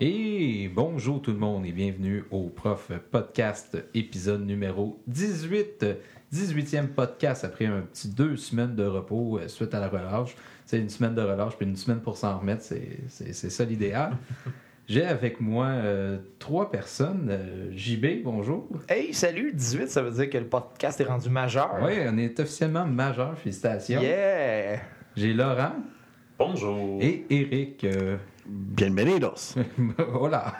Et bonjour tout le monde et bienvenue au Prof Podcast épisode numéro 18. 18e podcast après un petit deux semaines de repos euh, suite à la relâche. C'est une semaine de relâche puis une semaine pour s'en remettre, c'est- c'est c'est ça l'idéal. J'ai avec moi euh, trois personnes. Euh, JB, bonjour. Hey, salut, 18, ça veut dire que le podcast est rendu majeur. Oui, on est officiellement majeur, félicitations. Yeah! J'ai Laurent Bonjour. et Eric. euh, Bienvenidos. oh là!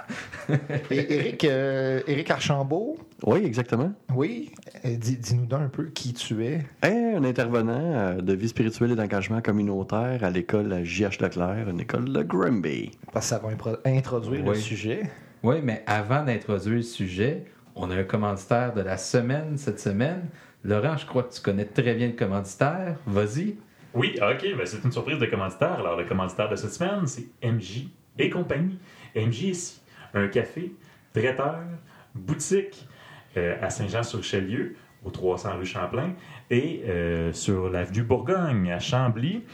Et Éric, euh, Éric Archambault, Oui, exactement. oui, euh, dis- dis-nous donc un peu qui tu es. Un intervenant euh, de vie spirituelle et d'engagement communautaire à l'école J.H. Leclerc, une école de Granby. Parce que ça va introduire le sujet. Oui, mais avant d'introduire le sujet, on a un commanditaire de la semaine cette semaine. Laurent, je crois que tu connais très bien le commanditaire. Vas-y. Oui, ok, ben c'est une surprise de commanditaire. Alors, le commanditaire de cette semaine, c'est MJ et compagnie. MJ ici, un café, traiteur, boutique euh, à Saint-Jean-sur-Richelieu, au 300 rue Champlain, et euh, sur l'avenue Bourgogne, à Chambly.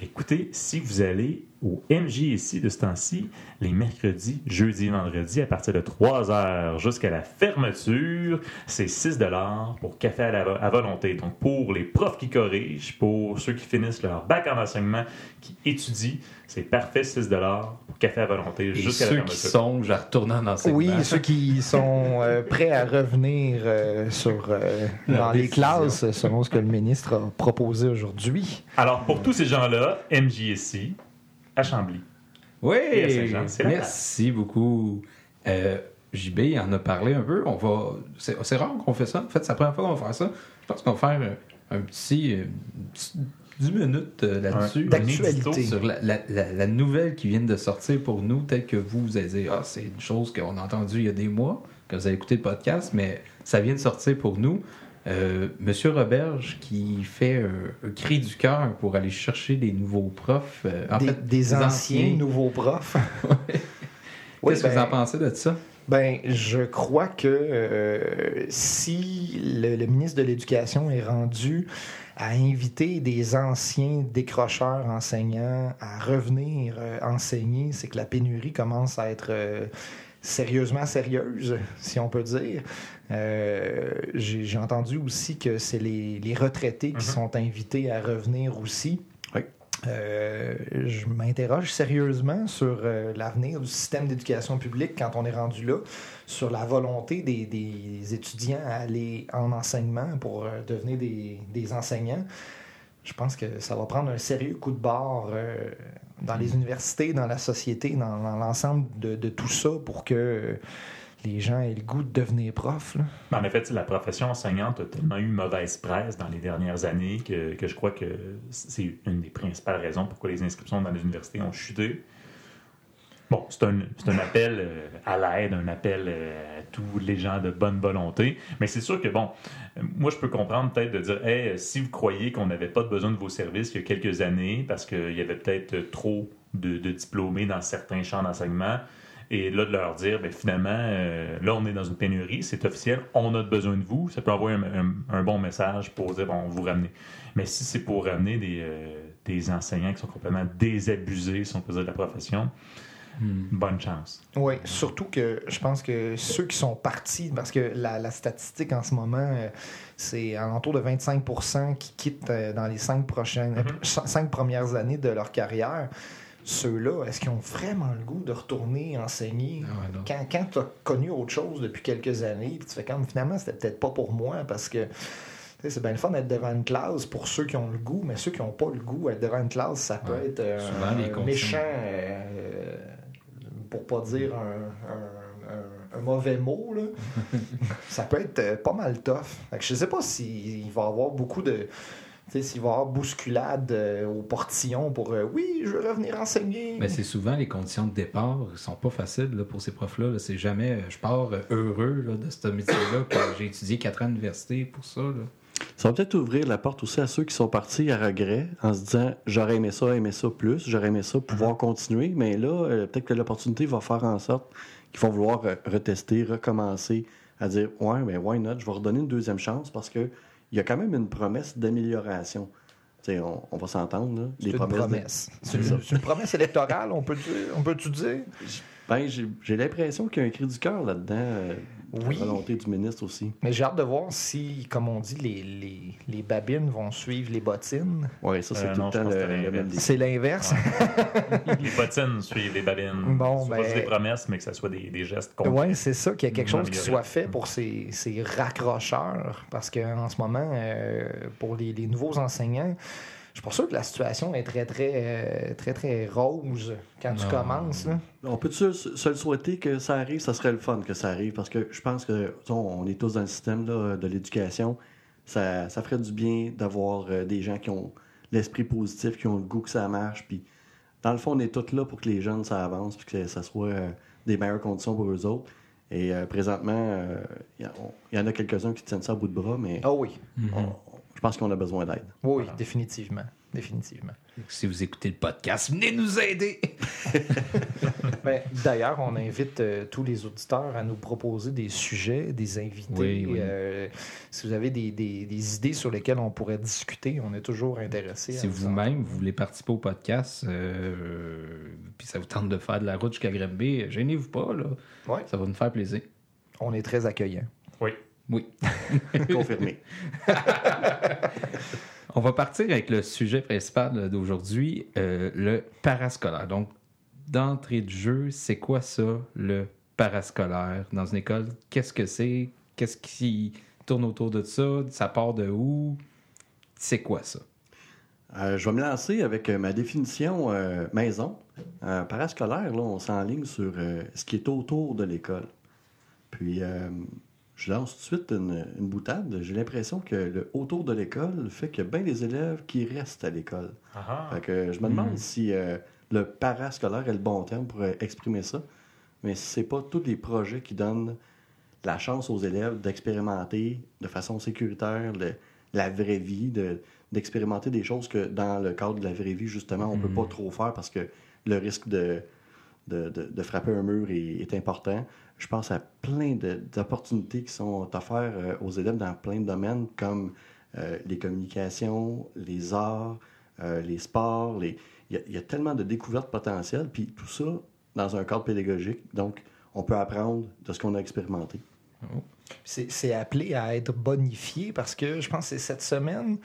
Écoutez, si vous allez au MJ ici de ce temps-ci, les mercredis, jeudis et vendredis, à partir de 3 heures jusqu'à la fermeture, c'est 6 pour café à, la- à volonté. Donc, pour les profs qui corrigent, pour ceux qui finissent leur bac en enseignement, qui étudient, c'est parfait, 6 pour café à volonté jusqu'à la ceux fermeture. qui songent à retourner en enseignement. Oui, ceux qui sont euh, prêts à revenir euh, sur, euh, dans les classes selon ce que le ministre a proposé aujourd'hui. Alors, pour tous ces gens-là, MJSI à Chambly. Oui, Et à Saint-Jean, c'est la merci beaucoup. Euh, JB en a parlé un peu. On va. C'est c'est rare qu'on fait ça. En fait, c'est la première fois qu'on va faire ça. Je pense qu'on va faire un, un petit, euh, petit 10 minutes euh, là-dessus. Ouais. D'actualité. Sur la, la- la- la nouvelle qui vient de sortir pour nous, telle que vous, vous allez dire, ah, c'est une chose qu'on a entendue il y a des mois, que vous avez écouté le podcast, mais ça vient de sortir pour nous. Euh, Monsieur Roberge qui fait un, un cri du cœur pour aller chercher des nouveaux profs. euh, en des, fait, des anciens, nouveaux profs. Oui, Qu'est-ce que vous ben, en pensez de ça? Ben, je crois que euh, si le, le ministre de l'Éducation est rendu à inviter des anciens décrocheurs enseignants à revenir enseigner, c'est que la pénurie commence à être sérieusement sérieuse, si on peut dire. Euh, J'ai entendu aussi que c'est les, les retraités qui Mhm. sont invités à revenir aussi. Oui. Euh, je m'interroge sérieusement sur euh, l'avenir du système d'éducation publique quand on est rendu là, sur la volonté des, des étudiants à aller en enseignement pour euh, devenir des, des enseignants. Je pense que ça va prendre un sérieux coup de barre euh, dans les universités, dans la société, dans, l'ensemble de, tout ça pour que les gens aient le goût de devenir. Mais En effet, la profession enseignante a tellement eu mauvaise presse dans les dernières années que, que je crois que c'est une des principales raisons pourquoi les inscriptions dans les universités ont chuté. Bon, c'est un, appel euh, à l'aide, un appel euh, à tous les gens de bonne volonté. Mais c'est sûr que, bon, moi, je peux comprendre peut-être de dire, hey, si vous croyez qu'on n'avait pas besoin de vos services il y a quelques années, parce qu'il y avait peut-être trop de, diplômés dans certains champs d'enseignement, et là, de leur dire, ben, finalement, euh, là, on est dans une pénurie, c'est officiel, on a besoin de vous. Ça peut envoyer un, bon message pour dire, bon, vous ramenez. Mais si c'est pour ramener des, des enseignants qui sont complètement désabusés, si on peut dire, de la profession, bonne chance. Oui, surtout que je pense que ceux qui sont partis, parce que la, la statistique en ce moment, euh, c'est alentour de 25% qui quittent euh, dans les cinq, prochaines, euh, cin- cinq premières années de leur carrière. Ceux-là, est-ce qu'ils ont vraiment le goût de retourner enseigner? Ah. Quand, quand tu as connu autre chose depuis quelques années, puis tu fais comme finalement, c'était peut-être pas pour moi parce que c'est bien le fun d'être devant une classe pour ceux qui ont le goût, mais ceux qui n'ont pas le goût, être devant une classe, ça peut Ouais. être euh, méchant, euh, pour pas dire un, un- un- un mauvais mot. Là. ça peut être euh, pas mal tough. Fait que je sais pas s'il va y avoir beaucoup de. Tu sais, s'il va y avoir bousculade euh, au portillon pour euh, oui, je veux revenir enseigner. Mais c'est souvent les conditions de départ ne sont pas faciles là, pour ces profs-là. là. C'est jamais euh, je pars heureux là, de ce métier-là. que J'ai étudié quatre ans à l'université pour ça. là. Ça va peut-être ouvrir la porte aussi à ceux qui sont partis à regret en se disant j'aurais aimé ça, aimé ça plus, j'aurais aimé ça pouvoir continuer, mais là, euh, peut-être que l'opportunité va faire en sorte qu'ils vont vouloir euh, retester, recommencer, à dire ouais, mais why not, je vais redonner une deuxième chance parce que il y a quand même une promesse d'amélioration. On, on va s'entendre. C'est une de- promesse. C'est une, promesse électorale, on peut dire, on peut dire? Ben, j'ai j'ai l'impression qu'il y a un cri du cœur là-dedans. Oui. La volonté du ministre aussi. Mais j'ai hâte de voir si, comme on dit, les, les, les babines vont suivre les bottines. Oui, ça, c'est Euh, tout non, le temps le, c'est l'inverse. défi. C'est l'inverse. les bottines suivent les babines. Bon, Ce ben- pas juste des promesses, mais que ça soit des, des gestes concrets. Oui, c'est ça, qu'il y a quelque chose qui soit fait pour ces, ces raccrocheurs. Parce qu'en ce moment, euh, pour les, les nouveaux enseignants, je suis pas sûr que la situation est très, très, euh, très, très rose quand tu commences. là. On peut se, le souhaiter que ça arrive, ça serait le fun que ça arrive, parce que je pense que on est tous dans le système là, de l'éducation. Ça, ça ferait du bien d'avoir euh, des gens qui ont l'esprit positif, qui ont le goût que ça marche. Puis, dans le fond, on est tous là pour que les jeunes, ça avance, puis que ça soit euh, des meilleures conditions pour eux autres. Et euh, présentement, euh, il y, en a quelques-uns qui tiennent ça à bout de bras, mais Ah oui, on- je pense qu'on a besoin d'aide. oui, Voilà. définitivement. Définitivement. Si vous écoutez le podcast, venez nous aider. Ben, D'ailleurs, on invite euh, tous les auditeurs à nous proposer des sujets, des invités. Oui, oui. Euh, si vous avez des, des- des idées sur lesquelles on pourrait discuter, on est toujours intéressé. Si vous-même, vous voulez participer au podcast, euh, puis ça vous tente de faire de la route jusqu'à Granby, gênez-vous pas, là. Ouais. Ça va nous faire plaisir. On est très accueillant. Oui. Oui. Confirmé. On va partir avec le sujet principal d'aujourd'hui, euh, le parascolaire. Donc, d'entrée de jeu, c'est quoi ça, le parascolaire dans une école? Qu'est-ce que c'est? Qu'est-ce qui tourne autour de ça? Ça part de où? C'est quoi ça? Euh, je vais me lancer avec euh, ma définition euh, maison. Parascolaire, là, on s'enligne sur ce qui est autour de l'école. Puis, je lance tout de suite une, une boutade. J'ai l'impression que le autour de l'école fait qu'il y a bien des élèves qui restent à l'école. Fait que je me demande Mhm. si euh, le parascolaire est le bon terme pour euh, exprimer ça. Mais c'est pas tous les projets qui donnent la chance aux élèves d'expérimenter de façon sécuritaire le- la vraie vie, de- d'expérimenter des choses que dans le cadre de la vraie vie, justement, on peut Mhm. pas trop faire parce que le risque de, de, frapper un mur est, important. Je pense à plein d'opportunités qui sont offertes euh, aux élèves dans plein de domaines comme euh, les communications, les arts, euh, les sports. Il y, a- tellement de découvertes potentielles, puis tout ça dans un cadre pédagogique. Donc, on peut apprendre de ce qu'on a expérimenté. C'est appelé à être bonifié parce que je pense que c'est cette semaine,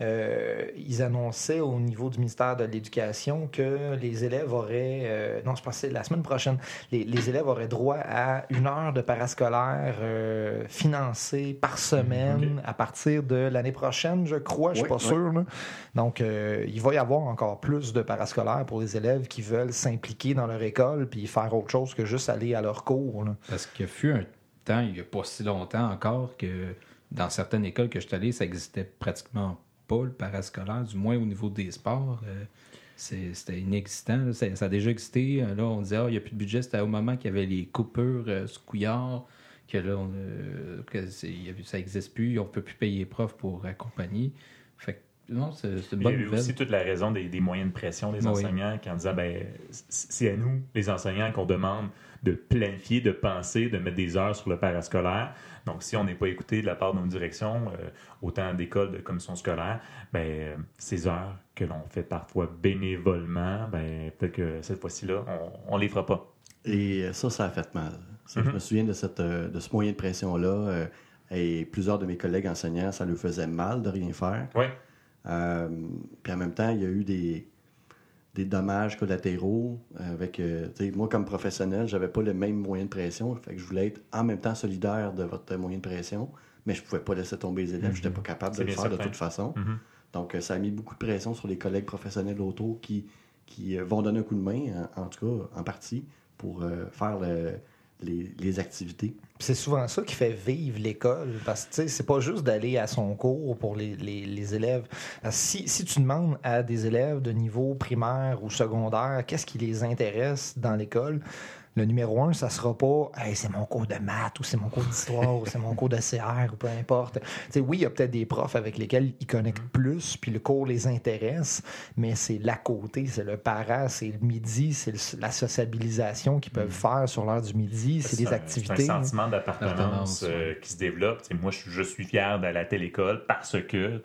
euh, ils annonçaient au niveau du ministère de l'Éducation que les élèves auraient, euh, non, je pense que c'est la semaine prochaine, les, les élèves auraient droit à une heure de parascolaire euh, financée par semaine Ok. à partir de l'année prochaine, je crois, je suis Oui, pas oui. sûr. là. Donc, il va y avoir encore plus de parascolaires pour les élèves qui veulent s'impliquer dans leur école puis faire autre chose que juste aller à leur cours. là. Parce qu'il fut un temps, il n'y a pas si longtemps encore, que dans certaines écoles que je suis allé, ça existait pratiquement pas, le parascolaire, du moins au niveau des sports. Euh, C'était inexistant. là. Ça, ça a déjà existé. Euh, Là, on disait, ah, il n'y a plus de budget. C'était au moment qu'il y avait les coupures euh, sous couillard, que là, on, euh, que ça n'existe plus. On ne peut plus payer les profs pour accompagner. Fait que, non, c'est Il y a eu aussi toute la raison des, des moyens de pression des Oui. enseignants qui en disaient ben, c'est à nous, les enseignants, qu'on demande de planifier, de penser, de mettre des heures sur le parascolaire. Donc, si on n'est pas écouté de la part de nos directions, euh, autant d'écoles de commission scolaire, ben, euh, ces heures que l'on fait parfois bénévolement, ben, peut-être que cette fois-ci-là, on ne les fera pas. Et ça, ça a fait mal. Ça, Je Mhm. me souviens de, cette, euh, de ce moyen de pression-là. euh, et plusieurs de mes collègues enseignants, ça leur faisait mal de rien faire. Oui. Euh, puis en même temps, il y a eu des, des dommages collatéraux avec euh, tu sais, moi comme professionnel, j'avais pas le même moyen de pression, fait que je voulais être en même temps solidaire de votre moyen de pression, mais je pouvais pas laisser tomber les élèves, j'étais pas capable de le faire de toute façon. Mhm. Donc euh, ça a mis beaucoup de pression sur les collègues professionnels autour qui qui euh, vont donner un coup de main en, en tout cas en partie pour euh, faire le- C'est souvent ça qui fait vivre l'école. Parce que c'est pas juste d'aller à son cours pour les, élèves. Si tu demandes à des élèves de niveau primaire ou secondaire qu'est-ce qui les intéresse dans l'école, le numéro un, ça sera pas Hey, c'est mon cours de maths ou c'est mon cours d'histoire ou c'est mon cours de CR ou peu importe. Tu sais, oui, il y a peut-être des profs avec lesquels ils connectent plus, puis le cours les intéresse, mais c'est l'à côté, c'est le para, c'est le midi, c'est le- la sociabilisation qu'ils peuvent faire sur l'heure du midi, c'est des un- activités. C'est un sentiment d'appartenance Appartenance, euh, qui se développe. Tu sais, moi, je, je suis fier d'aller à telle école parce que.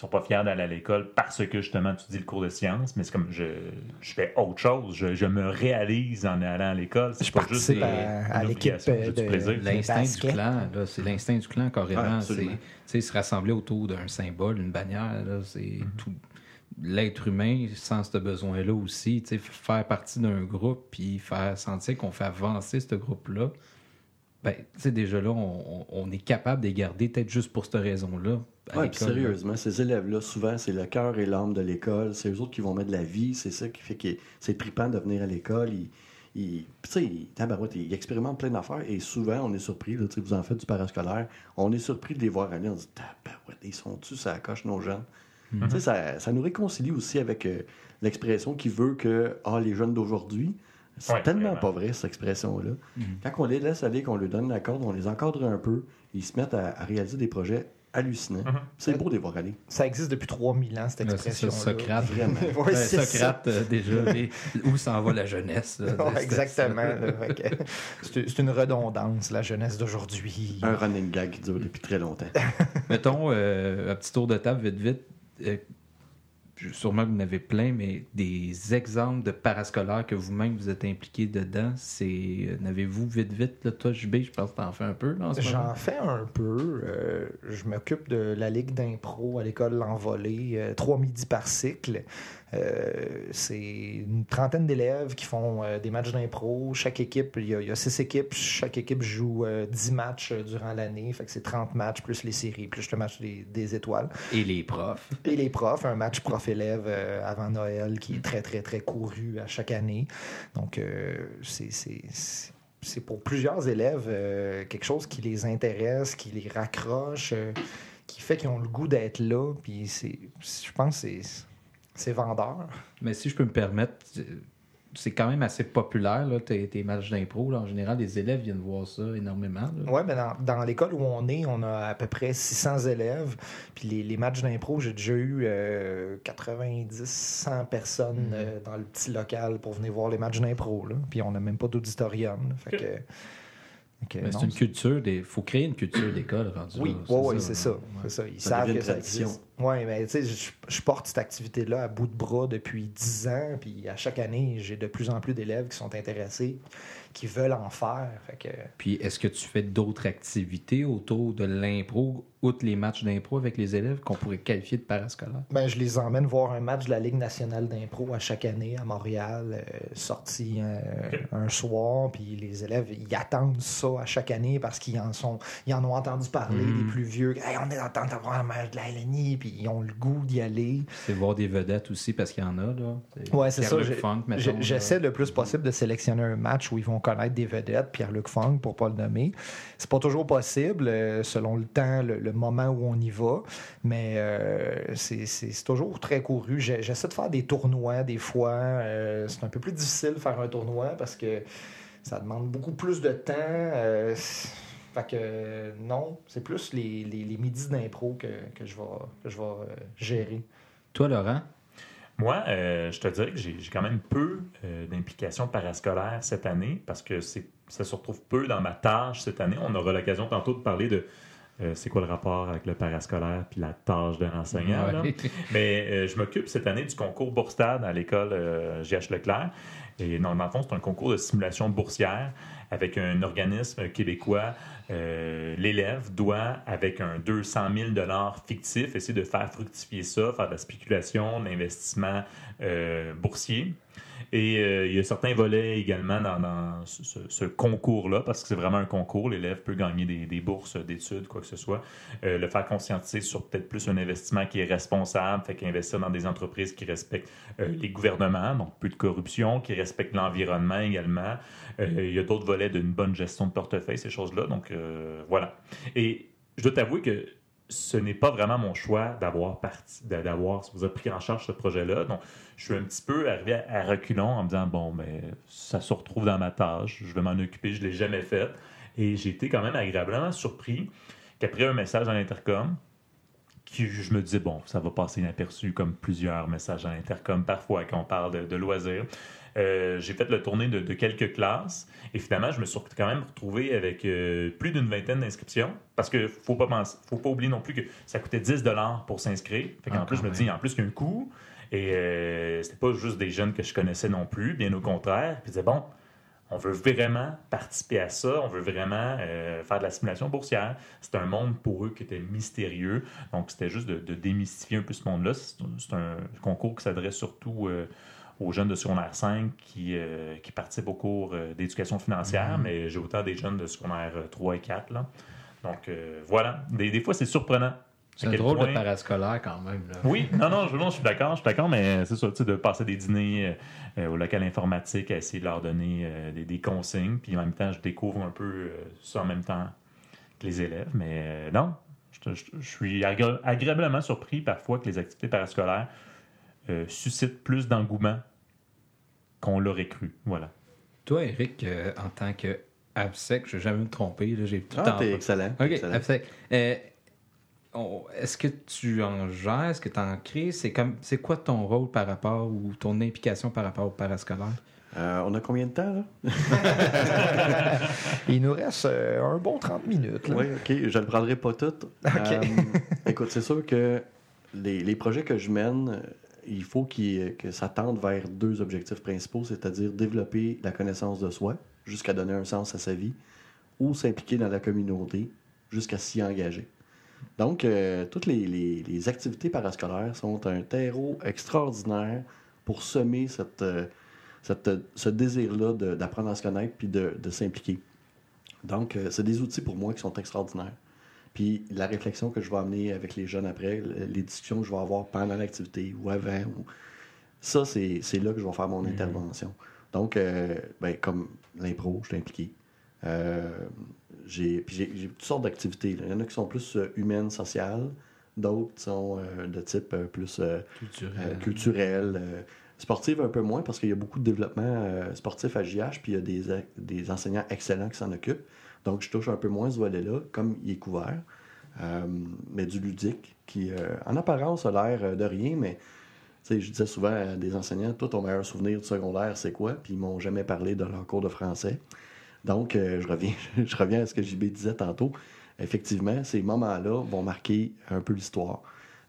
Sont pas fiers d'aller à l'école parce que justement tu dis le cours de sciences, mais c'est comme je, je fais autre chose. Je, je me réalise en allant à l'école. C'est pas juste une- à- l'équipe, euh. L'instinct du clan, là, c'est l'instinct du clan Ouais, carrément. c'est absolument. tu sais, se rassembler autour d'un symbole, une bannière, là, c'est Mm-hmm. tout. L'être humain sent ce besoin-là aussi, tu sais, faire partie d'un groupe puis faire sentir qu'on fait avancer ce groupe-là. Ben, tu sais, déjà là, on, on- on est capable de les garder peut-être juste pour cette raison-là. Là. sérieusement, ces élèves-là, souvent, c'est le cœur et l'âme de l'école. C'est eux autres qui vont mettre de la vie. C'est ça qui fait que c'est trippant de venir à l'école. Ils, ils- puis tu sais, ils, ils expérimentent plein d'affaires. Et souvent, on est surpris. Là, vous en faites du parascolaire. On est surpris de les voir aller. On se dit, tabarouette, ils sont-tu, ça coche nos jeunes? Tu sais, ça, ça nous réconcilie aussi avec euh, l'expression qui veut que ah, les jeunes d'aujourd'hui, c'est Ouais, tellement vraiment. pas vrai, cette expression-là. Mhm. Quand on les laisse aller, qu'on leur donne la corde, on les encadre un peu, ils se mettent à, à réaliser des projets hallucinants. Mhm. C'est beau de les voir aller. Ça existe depuis 3000 ans, cette Là, c'est ça, expression. Socrate. Vraiment. Ouais, Ouais, c'est ça. Socrate, euh, déjà, mais où s'en va la jeunesse? là, exactement. C'est c'est une redondance, la jeunesse d'aujourd'hui. Un running gag qui dure depuis très longtemps. Mettons, euh, un petit tour de table, vite, vite. Euh, sûrement que vous en avez plein, mais des exemples de parascolaires que vous-même vous êtes impliqué dedans, c'est. euh, N'avez-vous vite, vite, là, toi, JB, je pense que t'en fais un peu, moment? J'en fais un peu. euh, je m'occupe de la ligue d'impro à l'école L'Envolée, euh, trois midis par cycle. Euh, c'est une trentaine d'élèves qui font euh, des matchs d'impro. Chaque équipe, il y, a, il y a six équipes. Chaque équipe joue euh, 10 matchs euh, durant l'année. Fait que c'est 30 matchs plus les séries, plus le match des, des étoiles. Et les profs. Et les profs, un match prof-élève avant Noël qui est très, très, très couru à chaque année. Donc, euh, c'est- c'est pour plusieurs élèves euh, quelque chose qui les intéresse, qui les raccroche, euh, qui fait qu'ils ont le goût d'être là. Puis, c'est- je pense que c'est- vendeur. Mais si je peux me permettre, euh, c'est quand même assez populaire, là, tes, tes matchs d'impro. là. En général, les élèves viennent voir ça énormément. Ouais, mais dans, dans l'école où on est, on a à peu près 600 élèves. Puis les, les matchs d'impro, j'ai déjà eu euh, 90, 100 personnes euh, dans le petit local pour venir voir les matchs d'impro. là. Puis on n'a même pas d'auditorium. Fait que, non, c'est une culture des. faut créer une culture d'école Oui, ouais, ouais, c'est ça. Ouais. Ça. Ils Ça savent que ça existe. Oui, mais tu sais, je, je porte cette activité-là à bout de bras depuis 10 ans. Puis à chaque année, j'ai de plus en plus d'élèves qui sont intéressés, qui veulent en faire. Fait que, Puis est-ce que tu fais d'autres activités autour de l'impro, outre les matchs d'impro avec les élèves qu'on pourrait qualifier de parascolaires? Ben, je les emmène voir un match de la Ligue nationale d'impro à chaque année à Montréal, euh, sorti euh, un soir, puis les élèves ils attendent ça à chaque année parce qu'ils en sont, ils en ont entendu parler Mhm. des plus vieux. Hey, on est en train d'avoir un match de la LNI, puis ils ont le goût d'y aller. C'est voir des vedettes aussi parce qu'il y en a. Là. Ouais, c'est ça. J'essaie le plus possible de sélectionner un match où ils vont connaître des vedettes, Pierre-Luc Funk pour pas le nommer. C'est pas toujours possible euh, selon le temps, le, moment où on y va, mais euh, c'est- toujours très couru. J'essaie de faire des tournois des fois. euh, c'est un peu plus difficile de faire un tournoi parce que ça demande beaucoup plus de temps. fait que non, c'est plus les, les, midis d'impro que, que je vais, gérer. Toi, Laurent, Moi, euh, je te dirais que j'ai quand même peu euh, d'implications parascolaires cette année parce que ça se retrouve peu dans ma tâche cette année. On aura l'occasion tantôt de parler de euh, c'est quoi le rapport avec le parascolaire puis la tâche d'un enseignant. Ouais. Mais je m'occupe cette année du concours Bourstad à l'école GH Leclerc. Et non, dans le fond, c'est un concours de simulation boursière avec un organisme québécois. Euh, L'élève doit, avec un 200 000 fictif, essayer de faire fructifier ça, faire de la spéculation, de l'investissement euh, boursier. Et euh, il y a certains volets également dans, ce, concours-là, parce que c'est vraiment un concours. L'élève peut gagner des, des bourses d'études, quoi que ce soit. Euh, le faire conscientiser sur peut-être plus un investissement qui est responsable, fait qu'investir dans des entreprises qui respectent euh, les gouvernements, donc peu de corruption, qui respectent l'environnement également. Euh, il y a d'autres volets d'une bonne gestion de portefeuille, ces choses-là. Donc euh, voilà. Et je dois t'avouer que ce n'est pas vraiment mon choix d'avoir parti, d'a- d'avoir, pris en charge ce projet-là. Donc, je suis un petit peu arrivé à, à reculons en me disant bon, ben, ça se retrouve dans ma tâche, je vais m'en occuper, je l'ai jamais fait. Et j'ai été quand même agréablement surpris qu'après un message à l'intercom, qui, je me disais, bon, ça va passer inaperçu comme plusieurs messages à l'intercom parfois quand on parle de, de loisirs. Euh, j'ai fait le tournée de, de quelques classes et finalement, je me suis quand même retrouvé avec euh, plus d'une vingtaine d'inscriptions parce que faut pas penser, faut pas oublier non plus que ça coûtait 10 dollars pour s'inscrire. Fait qu'en Ah, plus, je me dis, en plus, il y a un coût et euh, c'était pas juste des jeunes que je connaissais non plus, bien au contraire. Puis je disais, bon, on veut vraiment participer à ça, on veut vraiment euh, faire de la simulation boursière. C'est un monde pour eux qui était mystérieux. Donc, c'était juste de, de démystifier un peu ce monde-là. C'est un concours qui s'adresse surtout euh, aux jeunes de secondaire 5 qui, euh, qui participent au cours d'éducation financière, mais j'ai autant des jeunes de secondaire euh, 3 et 4. Là. Donc, voilà. Des, des fois, c'est surprenant. C'est drôle de point- parascolaire quand même. Là. oui, non, non, je, non, je suis d'accord, je suis d'accord, mais c'est ça, tu sais, de passer des dîners euh, au local informatique, à essayer de leur donner euh, des, des consignes, puis en même temps, je découvre un peu euh, ça en même temps que les élèves, mais euh, non, je, je- je suis agré- agréablement surpris parfois que les activités parascolaires euh, suscitent plus d'engouement qu'on l'aurait cru, voilà. Toi, Eric, euh, en tant que ABSEC, je vais jamais me tromper, là, j'ai tout le Ah, excellent. OK, excellent. ABSEC. Est-ce que tu en gères? Est-ce que tu en crées? C'est comme c'est quoi ton rôle par rapport ou ton implication par rapport au parascolaire? Euh, on a combien de temps, là? Il nous reste euh, un bon 30 minutes. là. Oui, OK. Je ne le prendrai pas tout. Euh, écoute, c'est sûr que les, les projets que je mène, il faut que ça tende vers deux objectifs principaux, c'est-à-dire développer la connaissance de soi jusqu'à donner un sens à sa vie ou s'impliquer dans la communauté jusqu'à s'y engager. Donc, euh, toutes les, les- les activités parascolaires sont un terreau extraordinaire pour semer cette, euh, cette- ce désir-là d'apprendre à se connaître puis de, de s'impliquer. Donc, euh, c'est des outils pour moi qui sont extraordinaires. Puis la réflexion que je vais amener avec les jeunes après, le- les discussions que je vais avoir pendant l'activité ou avant, ou... ça, c'est là que je vais faire mon intervention. Donc, ben, comme l'impro, je suis impliqué. Euh, j'ai toutes sortes d'activités. Il y en a qui sont plus euh, humaines, sociales. D'autres sont euh, de type plus Culturel. culturel, sportive un peu moins parce qu'il y a beaucoup de développement euh, sportif à JH, puis il y a des, des enseignants excellents qui s'en occupent. Donc, je touche un peu moins ce volet-là, comme il est couvert. Euh, mais du ludique, qui, euh, en apparence, a l'air de rien, mais je disais souvent à des enseignants, toi, ton meilleur souvenir du secondaire, c'est quoi? Puis ils m'ont jamais parlé de leur cours de français. Donc, euh, je, reviens, je reviens à ce que JB disait tantôt. Effectivement, ces moments-là vont marquer un peu l'histoire.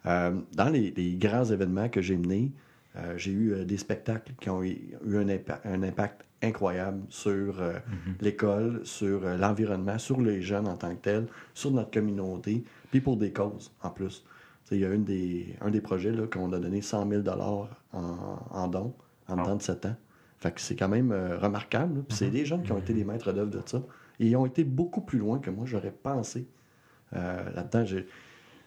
Euh, dans les, les grands événements que j'ai menés, euh, j'ai eu des spectacles qui ont eu, un, impa- un impact incroyable sur euh, l'école, sur l'environnement, sur les jeunes en tant que tels, sur notre communauté, puis pour des causes en plus. Il y a une des, un des projets qu'on a donné 100 000 en, en dons en Ah. dedans de 7 ans. Fait que c'est quand même euh, remarquable. Puis c'est des jeunes qui ont été des maîtres d'œuvre de ça. Et ils ont été beaucoup plus loin que moi, j'aurais pensé. Euh, Là-dedans,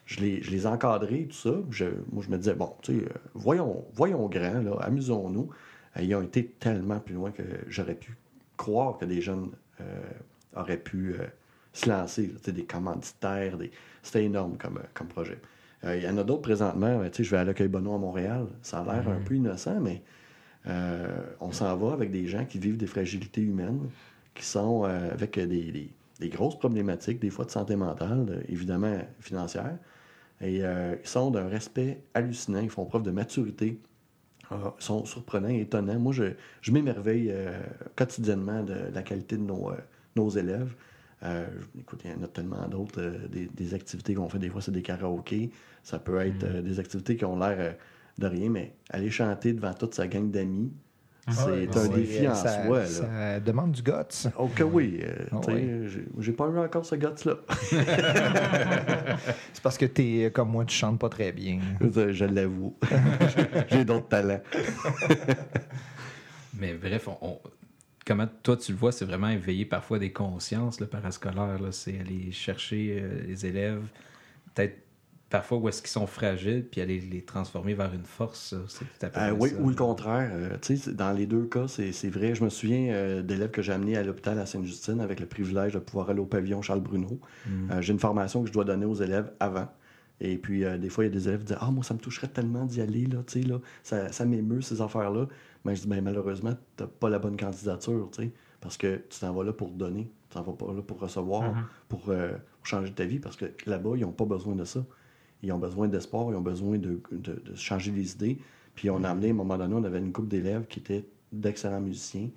je les, je les encadrais, tout ça. Je- moi, je me disais, bon, tu sais, euh, voyons, voyons grand, amusons-nous. Ils ont été tellement plus loin que j'aurais pu croire que des jeunes euh, auraient pu euh, se lancer. là, des commanditaires, des... c'était énorme comme, comme projet. Il y en a d'autres présentement. tu sais, je vais à l'accueil Bonneau à Montréal. Ça a l'air un peu innocent, mais euh, on s'en va avec des gens qui vivent des fragilités humaines, qui sont euh, avec des, des- des grosses problématiques, des fois de santé mentale, euh, évidemment financière. Et ils sont d'un respect hallucinant, ils font preuve de maturité, euh, ils sont surprenants étonnants. Moi, je, je m'émerveille quotidiennement de la qualité de nos, nos élèves. Euh, écoute, il y en a tellement d'autres, euh, des, des activités qu'on fait. Des fois, c'est des karaokés. Ça peut être euh, des activités qui ont l'air de rien, mais aller chanter devant toute sa gang d'amis, c'est Ouais, un défi en ça, soi. Là. Ça demande du guts. Oh que oui. euh, Ah oui. j'ai- pas eu encore ce guts-là. C'est parce que t'es comme moi, tu chantes pas très bien. je je l'avoue. J'ai d'autres talents. Mais bref, on, on- comment toi tu le vois, c'est vraiment éveiller parfois des consciences le parascolaire. C'est aller chercher euh, les élèves, peut-être parfois où est-ce qu'ils sont fragiles, puis aller les transformer vers une force. ça. C'est tout à fait Euh, oui, ça. ou le contraire. euh, dans les deux cas, c'est vrai. Je me souviens euh, d'élèves que j'ai amenés à l'hôpital à Sainte-Justine avec le privilège de pouvoir aller au pavillon Charles Bruno. Mm. Euh, j'ai une formation que je dois donner aux élèves avant. Et puis, des fois, il y a des élèves qui disent Ah, moi, ça me toucherait tellement d'y aller, là, là, ça, ça m'émeut, ces affaires-là. Mais je dis ben, Malheureusement, tu n'as pas la bonne candidature, parce que tu t'en vas là pour donner, tu t'en vas pas là pour recevoir, Mhm. pour, pour changer ta vie, parce que là-bas, ils n'ont pas besoin de ça. Ils ont besoin d'espoir, ils ont besoin de, de- de changer les idées. Puis on a amené, à un moment donné, on avait une couple d'élèves qui étaient d'excellents musiciens.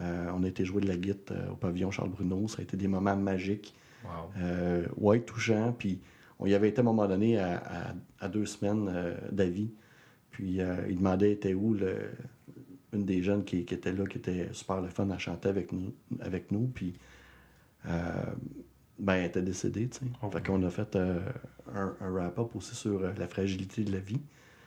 Euh, on a été jouer de la guitare euh, au pavillon Charles Bruno. Ça a été des moments magiques. Wow. Euh, ouais, touchant. Puis on y avait été à un moment donné à, à- à deux semaines d'avis. Puis il demandait était où le, une des jeunes qui, qui était là, qui était super le fun à chanter avec nous. Avec nous puis ben, elle était décédée. tu sais. Oh. Fait qu'on a fait euh, un, un wrap-up aussi sur euh, la fragilité de la vie.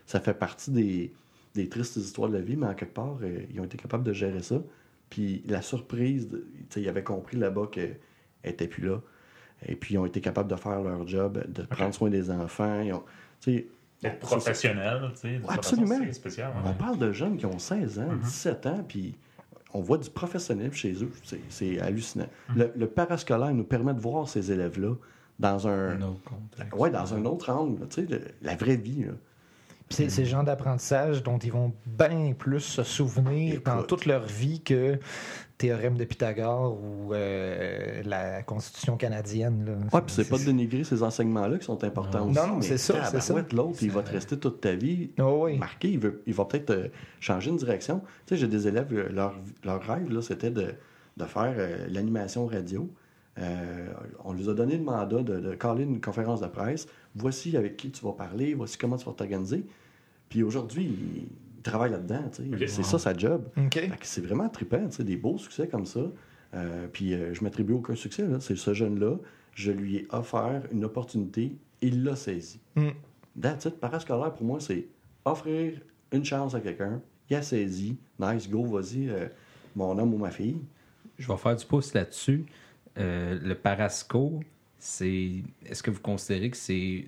Ça fait partie des, des tristes histoires de la vie, mais en quelque part, euh, ils ont été capables de gérer ça. Puis la surprise, tu sais, ils avaient compris là-bas qu'elle n'était plus là. Et puis ils ont été capables de faire leur job, de prendre soin des enfants. Ils ont- tu sais, Être ça, c'est- professionnel, tu sais. Absolument. façon, C'est spécial. hein. on parle de jeunes qui ont 16 ans, Mhm. 17 ans, puis on voit du professionnel chez eux. C'est- C'est hallucinant. Mhm. Le, le parascolaire nous permet de voir ces élèves-là dans un, Un autre contexte. ouais, dans un autre angle, tu sais, le- la vraie vie. là. Puis c'est le genre d'apprentissage dont ils vont bien plus se souvenir Écoute. dans toute leur vie que théorème de Pythagore ou euh, la Constitution canadienne. Ouais, puis c'est pas de dénigrer ces enseignements-là qui sont importants Non. aussi. Non, non, mais c'est ça, c'est ça. L'autre, il va te rester toute ta vie Oh oui. marqué. Il, veut, il va peut-être euh, changer une direction. Tu sais, j'ai des élèves, euh, leur, leur rêve, là, c'était de, de faire euh, l'animation radio. On lui a donné le mandat de, de caler une conférence de presse. Voici avec qui tu vas parler, voici comment tu vas t'organiser. Puis aujourd'hui, il travaille là-dedans. C'est ça sa job. OK. Fait que c'est vraiment trippant, des beaux succès comme ça. Euh, puis euh, je m'attribue aucun succès. C'est ce jeune-là, je lui ai offert une opportunité, il l'a saisi. Mm. That's it. Parascolaire, pour moi, c'est offrir une chance à quelqu'un, il a saisi, nice, go, vas-y, euh, mon homme ou ma fille. Je vais faire du pouce là-dessus. Euh, le parasco, c'est. Est-ce que vous considérez que c'est,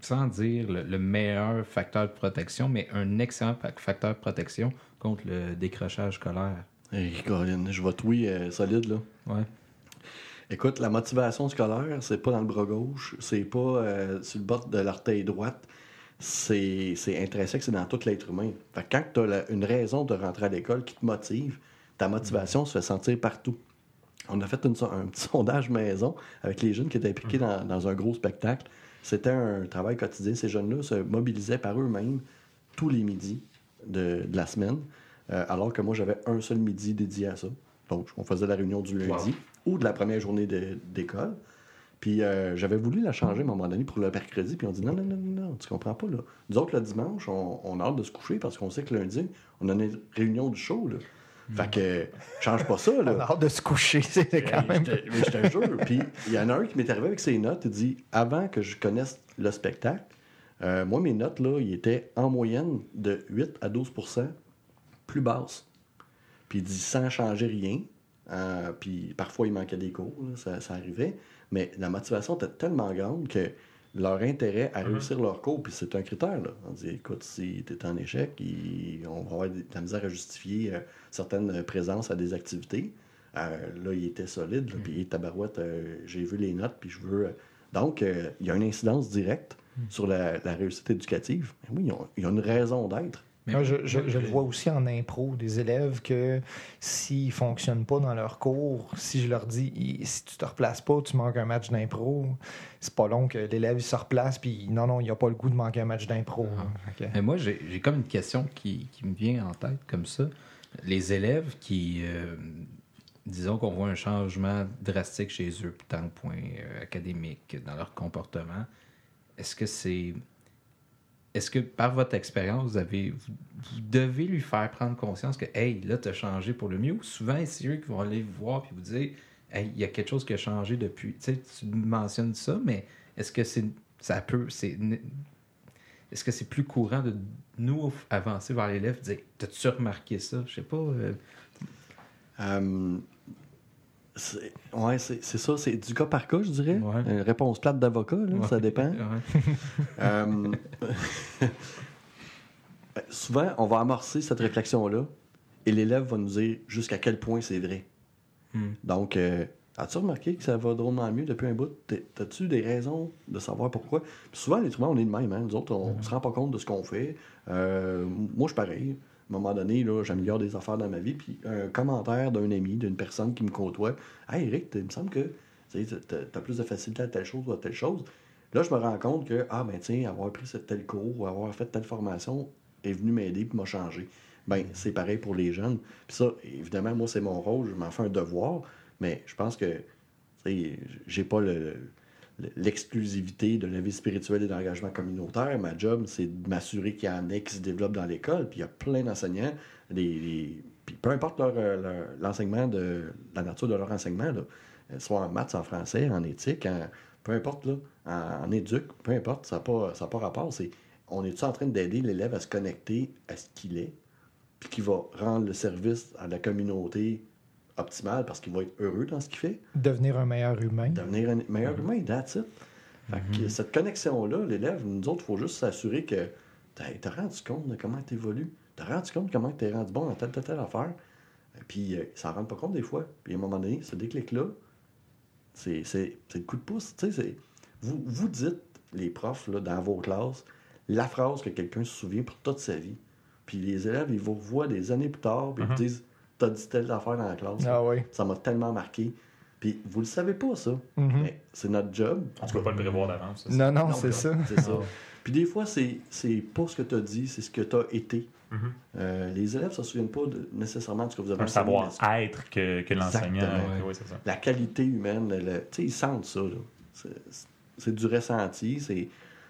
sans dire le, le meilleur facteur de protection, mais un excellent fa- facteur de protection contre le décrochage scolaire? Hey, Colin, je vais oui, euh, solide, là. Ouais. Écoute, la motivation scolaire, c'est pas dans le bras gauche, c'est pas euh, sur le bord de l'orteil droite, c'est intrinsèque, c'est dans tout l'être humain. Fait que quand tu as une raison de rentrer à l'école qui te motive, ta motivation se fait sentir partout. On a fait une un petit sondage maison avec les jeunes qui étaient impliqués dans, dans un gros spectacle. C'était un travail quotidien. Ces jeunes-là se mobilisaient par eux-mêmes tous les midis de, de la semaine, euh, alors que moi, j'avais un seul midi dédié à ça. Donc, on faisait la réunion du lundi ou de la première journée d'école. Puis euh, j'avais voulu la changer à un moment donné pour le mercredi, puis on dit non, non, non, non, non, tu comprends pas. Là. Nous autres, le dimanche, on, on a hâte de se coucher parce qu'on sait que lundi, on a une réunion du show. Là. Fait que, change pas ça. Là. On a hâte de se coucher, c'est quand même. je te- mais je te jure. Puis il y en a un qui m'est arrivé avec ses notes. Il dit Avant que je connaisse le spectacle, euh, moi, mes notes, là, ils étaient en moyenne de 8 à 12% plus basses. Puis il dit sans changer rien. Euh, puis parfois, il manquait des cours, là, ça, ça arrivait. Mais la motivation était tellement grande que leur intérêt à réussir leur cours, puis c'est un critère. Là. On dit écoute, si tu es en échec, il- on va avoir de la misère à justifier euh, certaines présences à des activités. Euh, là, il était solide, là, puis tabarouette, euh, j'ai vu les notes, puis je veux. Donc, il y a une incidence directe sur la, la réussite éducative. Ben oui, ont, ils ont une raison d'être. Mais Moi, je, je- le vois aussi en impro, des élèves que s'ils ne fonctionnent pas dans leur cours, si je leur dis si tu te replaces pas, tu manques un match d'impro, c'est pas long que l'élève se replace puis non, non, il n'a pas le goût de manquer un match d'impro. Ah. hein. Mais moi, j'ai j'ai comme une question qui, qui me vient en tête comme ça. Les élèves qui, euh, disons qu'on voit un changement drastique chez eux dans le point euh, académique, dans leur comportement, est-ce que c'est... Est-ce que par votre expérience, vous, devez lui faire prendre conscience que, hey, là, tu as changé pour le mieux, ou souvent, c'est eux qui vont aller vous voir et vous dire, hey, il y a quelque chose qui a changé depuis. Tu sais, tu mentionnes ça, mais est-ce que c'est ça est-ce que c'est plus courant de nous avancer vers l'élève et dire T'as-tu remarqué ça? Je sais pas. euh, c'est- ouais, c'est ça, c'est du cas par cas, je dirais. Ouais. Une réponse plate d'avocat, là, ça ouais, dépend. ouais. Euh, ben, souvent, on va amorcer cette réflexion-là et l'élève va nous dire jusqu'à quel point c'est vrai. Hmm. Donc, euh, as-tu remarqué que ça va drôlement mieux depuis un bout? T'as-tu des raisons de savoir pourquoi? Puis souvent, les on est de même. Hein? Nous autres, on se rend pas compte de ce qu'on fait. Euh, moi, je suis pareil. À un moment donné, j'améliore des affaires dans ma vie. Puis un commentaire d'un ami, d'une personne qui me côtoie. Hey, Eric, il me semble que tu t'as plus de facilité à telle chose ou à telle chose. Là, je me rends compte que, ah, ben, tiens, avoir pris cette tel cours ou avoir fait telle formation est venu m'aider puis m'a changé. Ben, c'est pareil pour les jeunes. Puis ça, évidemment, moi, c'est mon rôle, je m'en fais un devoir, mais je pense que, tu sais, j'ai pas le- l'exclusivité de la vie spirituelle et de l'engagement communautaire. Ma job, c'est de m'assurer qu'il y en ait qui se développent dans l'école, puis il y a plein d'enseignants, peu importe leur, euh, l'enseignement, de la nature de leur enseignement, euh, soit en maths, en français, en éthique, peu importe, là, en, en éduc, peu importe, ça n'a pas, ça pas rapport. On est-tu en train d'aider l'élève à se connecter à ce qu'il est, puis qui va rendre le service à la communauté optimal parce qu'il va être heureux dans ce qu'il fait, Devenir un meilleur humain. devenir un meilleur humain, that's it. Fait que cette connexion-là, l'élève, nous autres, il faut juste s'assurer que t'as t'as rendu compte de comment tu évolues. T'as rendu compte de comment tu es rendu bon dans telle, telle, telle affaire. Puis, euh, ils s'en rendent pas compte des fois. Puis, à un moment donné, ce déclic-là, c'est le coup de pouce. Tu vous, vous dites, les profs, là, dans vos classes, la phrase que quelqu'un se souvient pour toute sa vie. Puis, les élèves, ils vous revoient des années plus tard, puis ils vous disent T'as dit telle affaire dans la classe. Ah oui. Ça m'a tellement marqué. Puis, vous le savez pas, ça. Mhm. Mais c'est notre job. On ne peut pas le prévoir d'avance. Non, non, Non, c'est ça. C'est ça. Puis des fois, c'est, c'est pas ce que tu as dit, c'est ce que tu as été. Mhm. Euh, les élèves ne se souviennent pas de- nécessairement de ce que vous avez Un savoir-être que, que l'enseignant. Oui, c'est ça. La qualité humaine, le- tu sais, ils sentent ça. là. C'est, c'est du ressenti. C'est,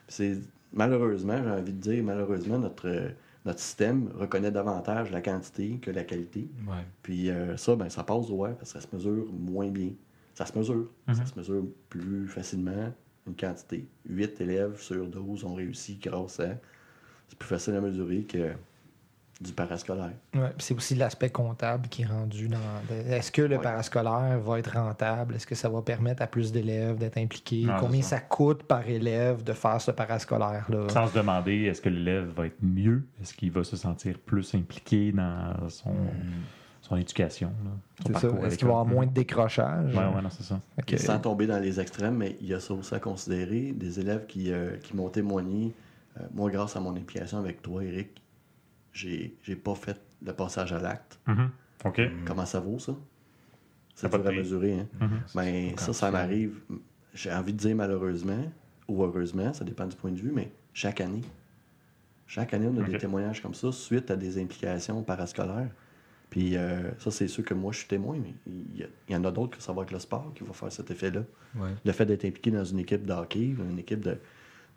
c'est, malheureusement, j'ai envie de dire, malheureusement, notre, euh, notre système reconnaît davantage la quantité que la qualité. Ouais. Puis euh, ça, ben, ça passe ouais, parce que ça se mesure moins bien. Ça se mesure. Ça Mhm. se mesure plus facilement, une quantité. 8 élèves sur 12 ont réussi grâce à. C'est plus facile à mesurer que du parascolaire. Ouais, c'est aussi l'aspect comptable qui est rendu dans. Est-ce que le Ouais. parascolaire va être rentable? Est-ce que ça va permettre à plus d'élèves d'être impliqués? Non, Combien ça. ça. coûte par élève de faire ce parascolaire-là? Sans se demander est-ce que l'élève va être mieux, est-ce qu'il va se sentir plus impliqué dans son, son éducation. C'est ça. Est-ce qu'il va y avoir moins de décrochage? Ouais, ouais, non, c'est ça. Sans tomber dans les extrêmes, mais il y a ça aussi à considérer. Des élèves qui, euh, qui m'ont témoigné, euh, moi, grâce à mon implication avec toi, Eric, j'ai j'ai pas fait le passage à l'acte. Mhm. OK. Comment ça vaut, ça? C'est dur à mesurer, hein? Mhm. Ben, Quand ça, ça m'arrive, j'ai envie de dire malheureusement ou heureusement, ça dépend du point de vue, mais chaque année. Chaque année, on a des témoignages comme ça suite à des implications parascolaires. Puis euh, ça, c'est sûr que moi, je suis témoin, mais il y, en a d'autres que ça va avec le sport qui va faire cet effet-là. Ouais. Le fait d'être impliqué dans une équipe de hockey, une équipe de,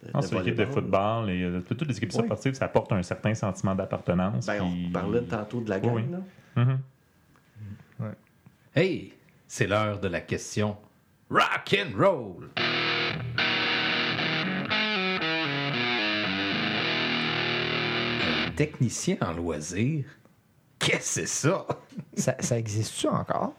de, Ah, de c'est l'équipe de football et euh, toutes les équipes Oui. sportives, ça apporte un certain sentiment d'appartenance. Ben, puis- on parlait tantôt de la gang, Oui. Mhm. Hey, c'est l'heure de la question rock and roll. Un technicien en loisir. Qu'est-ce que c'est ça? Ça, ça existe-tu encore?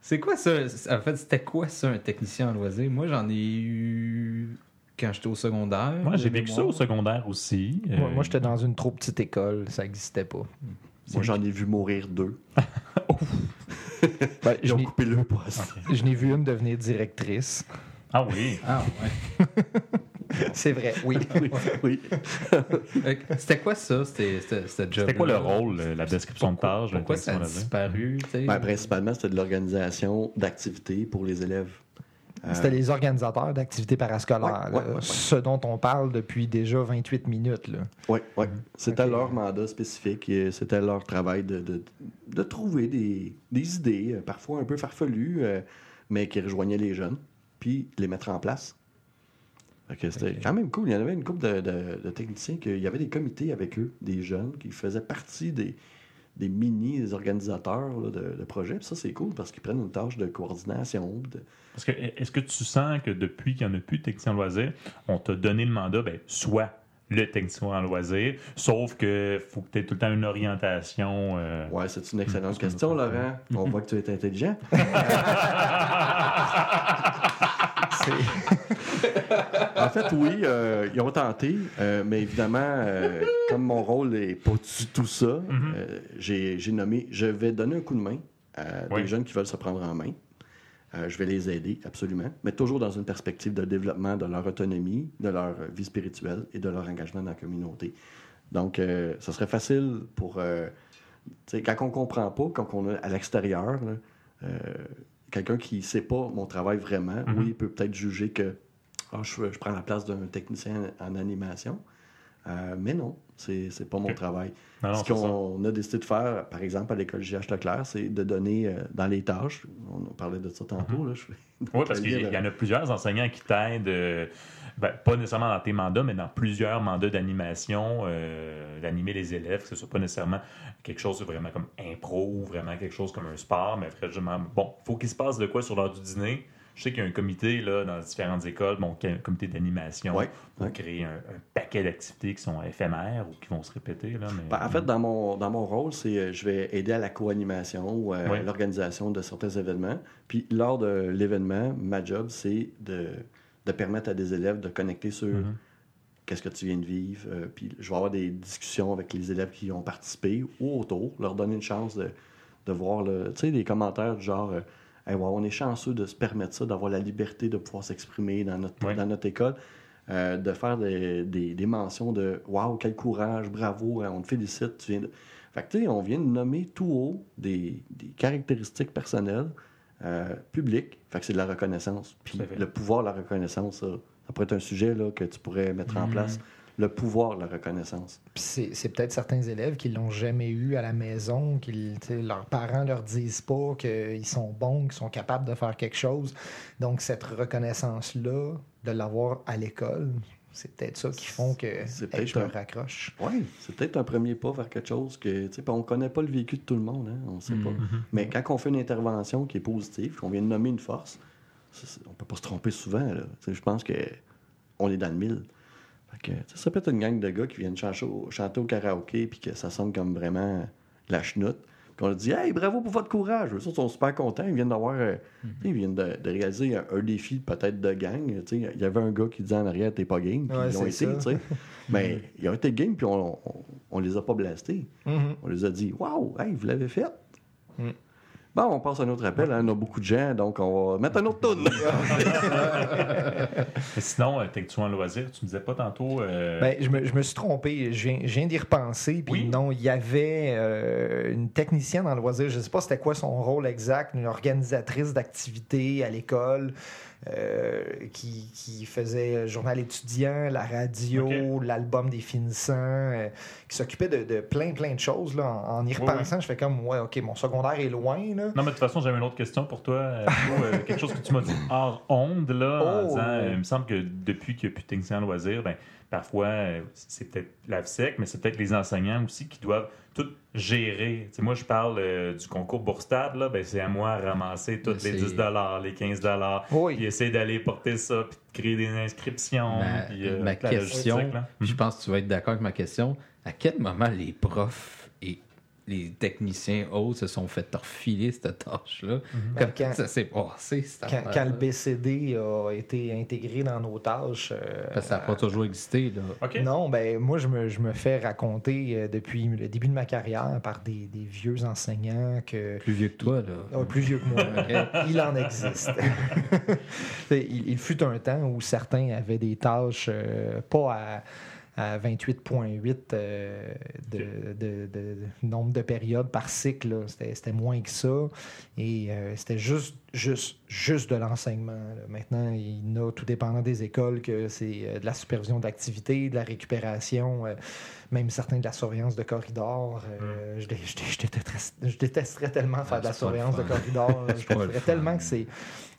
C'est quoi ça? En fait, c'était quoi ça, un technicien en loisir? Moi, j'en ai eu quand j'étais au secondaire. Moi, j'ai vécu ça au secondaire aussi. Moi, Euh, moi, j'étais dans une trop petite école, ça n'existait pas. Moi, j'en ai vu mourir deux. Ben, Ils ont coupé le poste. je n'ai vu une devenir directrice. Ah oui. Ah, ouais. C'est vrai, oui. oui, que C'était quoi ça, c'était, c'était, ce job C'était quoi le rôle, euh, la description de tâche? de Pourquoi ça a disparu? Ben, principalement, c'était de l'organisation d'activités pour les élèves. Euh, C'était les organisateurs d'activités parascolaires, Ouais, ouais, là. ouais, ouais. ce dont on parle depuis déjà 28 minutes. Oui, oui. C'était Ok. leur mandat spécifique et c'était leur travail de, de, de trouver des, des idées, euh, parfois un peu farfelues, euh, mais qui rejoignaient les jeunes, puis les mettre en place. C'était quand même cool. Il y en avait une couple de, de- de techniciens, qu'il y avait des comités avec eux, des jeunes qui faisaient partie des, des mini des organisateurs là, de, de projets. Puis ça, c'est cool parce qu'ils prennent une tâche de coordination. de- Parce que est-ce que tu sens que depuis qu'il n'y en a plus de technicien en loisir, on t'a donné le mandat, ben, soit le technicien en loisir, sauf que faut que tu aies tout le temps une orientation. euh, Ouais, c'est une excellente question, Laurent. On voit que tu es intelligent. En fait, oui, euh, ils ont tenté, euh, mais évidemment, euh, comme mon rôle n'est pas du tout ça, Mhm. euh, j'ai j'ai nommé je vais donner un coup de main à Oui. des jeunes qui veulent se prendre en main. Je vais les aider, absolument, mais toujours dans une perspective de développement de leur autonomie, de leur vie spirituelle et de leur engagement dans la communauté. Donc, ça serait facile pour. quand on comprend pas, quand on est à l'extérieur, quelqu'un qui ne sait pas mon travail vraiment, Mhm. oui, il peut peut-être juger que ah, je, je prends la place d'un technicien en animation. Euh, mais non, c'est c'est pas mon travail. Non, Ce qu'on a décidé de faire, par exemple, à l'école JH Leclerc, c'est de donner euh, dans les tâches, on parlait de ça tantôt, là, je fais- Oui, parce qu'il y en a plusieurs enseignants qui t'aident, euh, ben, pas nécessairement dans tes mandats, mais dans plusieurs mandats d'animation, d'animer les élèves, que ce soit pas nécessairement quelque chose de vraiment comme impro ou vraiment quelque chose comme un sport, mais vraiment, bon, faut qu'il se passe de quoi sur l'heure du dîner. Je sais qu'il y a un comité là, dans différentes écoles, bon, un comité d'animation Ouais, pour ouais. créer un, un paquet d'activités qui sont éphémères ou qui vont se répéter. Là, mais, Ben, en fait, dans mon, dans mon rôle, c'est euh, je vais aider à la co-animation ou à l'organisation de certains événements. Puis lors de l'événement, ma job, c'est de, de permettre à des élèves de connecter sur Mhm. qu'est-ce que tu viens de vivre. Euh, puis je vais avoir des discussions avec les élèves qui ont participé ou autour, leur donner une chance de, de voir le, tu sais, des commentaires du genre euh, Hey, wow, on est chanceux de se permettre ça, d'avoir la liberté de pouvoir s'exprimer dans notre, Oui. dans notre école. Euh, de faire des, des- des mentions de Waouh, quel courage, bravo, hein, on te félicite. Tu viens de... Fait que, tu sais, on vient de nommer tout haut des, des caractéristiques personnelles euh, publiques. Fait que c'est de la reconnaissance. Puis le pouvoir de la reconnaissance, ça, ça pourrait être un sujet là, que tu pourrais mettre en Mhm. place. Le pouvoir de la reconnaissance. C'est peut-être certains élèves qui l'ont jamais eu à la maison, qui leurs parents leur disent pas qu'ils sont bons, qu'ils sont capables de faire quelque chose. Donc cette reconnaissance-là, de l'avoir à l'école, c'est peut-être ça qui font que C'est hey, peut-être je te un- raccroche. Oui, c'est peut-être un premier pas vers quelque chose que, tu sais, on ne connaît pas le vécu de tout le monde, hein, on ne sait pas. Mhm. Mais quand on fait une intervention qui est positive, qu'on vient de nommer une force, on peut pas se tromper souvent. Je pense que on est dans le mille. Fait que, ça peut être une gang de gars qui viennent chanter au, chanter au karaoké puis que ça sonne comme vraiment la chenoute. Puis on leur dit Hey, bravo pour votre courage. Eux autres sont super contents. Ils viennent d'avoir. euh, sais, Ils viennent de, de réaliser un, un défi peut-être de gang. Il y avait un gars qui disait en arrière T'es pas game. Puis Ouais, ils ont sais. Mais ils ont été game puis on, on, on les a pas blastés. Mhm. On les a dit Waouh, hey, vous l'avez fait. Mm. Bon, on passe à un autre appel. hein, on a beaucoup de gens, donc on va mettre un autre tourne. Sinon, euh, en loisir? Tu me disais pas tantôt. euh, Ben, je, me, je me suis trompé. Je viens, d'y repenser. Puis Oui. non, il y avait euh, une technicienne en loisir. Je ne sais pas c'était quoi son rôle exact, une organisatrice d'activités à l'école qui, qui faisait journal étudiant, la radio, l'album des finissants, euh, qui s'occupait de, de plein, plein de choses. Là. En, en y Oui, repensant, je fais comme, ouais, OK, mon secondaire est loin. Là. Non, mais de toute façon, j'avais une autre question pour toi. euh, euh, quelque chose que tu m'as dit hors onde, là, en Oh. disant, euh, il me semble que depuis qu'il n'y a plus de loisir, ben, parfois, euh, c'est peut-être l'AVSEC, mais c'est peut-être les enseignants aussi qui doivent tout gérer. Moi, je parle euh, du concours Bourstad, là, ben, c'est à moi de ramasser tous les C'est- 10 les 15 Oui. puis essayer d'aller porter ça, puis de créer des inscriptions. Ma, puis, euh, ma question, je pense que tu vas être d'accord avec ma question. À quel moment les profs les techniciens autres se sont fait refiler cette tâche-là? Comme Ben, quand- ça s'est passé, cette Quand, quand le BCD a été intégré dans nos tâches. euh, Parce que ça n'a pas toujours existé. Là. Non, ben moi je me, je me fais raconter euh, depuis le début de ma carrière par des, des vieux enseignants que Plus vieux que toi, là. Ah, plus vieux que moi, il en existe. il, il fut un temps où certains avaient des tâches euh, pas à, à 28,8 euh, de, de- de- de nombre de périodes par cycle. C'était moins que ça. Et euh, c'était juste, juste, juste de l'enseignement. Maintenant, il y en a, tout dépendant des écoles, que c'est euh, de la supervision d'activité, de la récupération, euh, même certains de la surveillance de corridor. Euh, je, dé- je dé- je détesterais, je détesterais tellement faire de la Ah, pas le surveillance de corridor. Je fun. tellement que c'est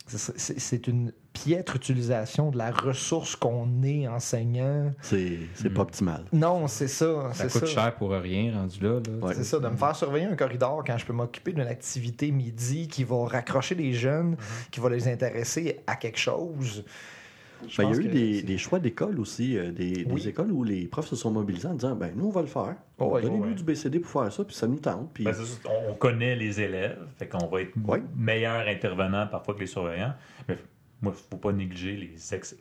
c'est- une piètre utilisation de la ressource qu'on est enseignant. C'est c'est Mm. pas optimal. Non, c'est ça. Ça c'est coûte ça. cher pour rien, rendu là. là. Ouais. C'est ça, de me faire surveiller un corridor quand je peux m'occuper d'une activité midi qui va raccrocher les jeunes, qui va les intéresser à quelque chose. Je Ben, il y a eu des, choix d'écoles aussi, euh, des, des Oui. écoles où les profs se sont mobilisés en disant ben nous on va le faire. Oh, ouais, Donnez-nous ouais, ouais. du BCD pour faire ça, puis ça nous tente. Puis Ben, ça, on, on connaît les élèves, fait qu'on va être Oui. meilleur intervenant parfois que les surveillants. Mais moi, il ne faut pas négliger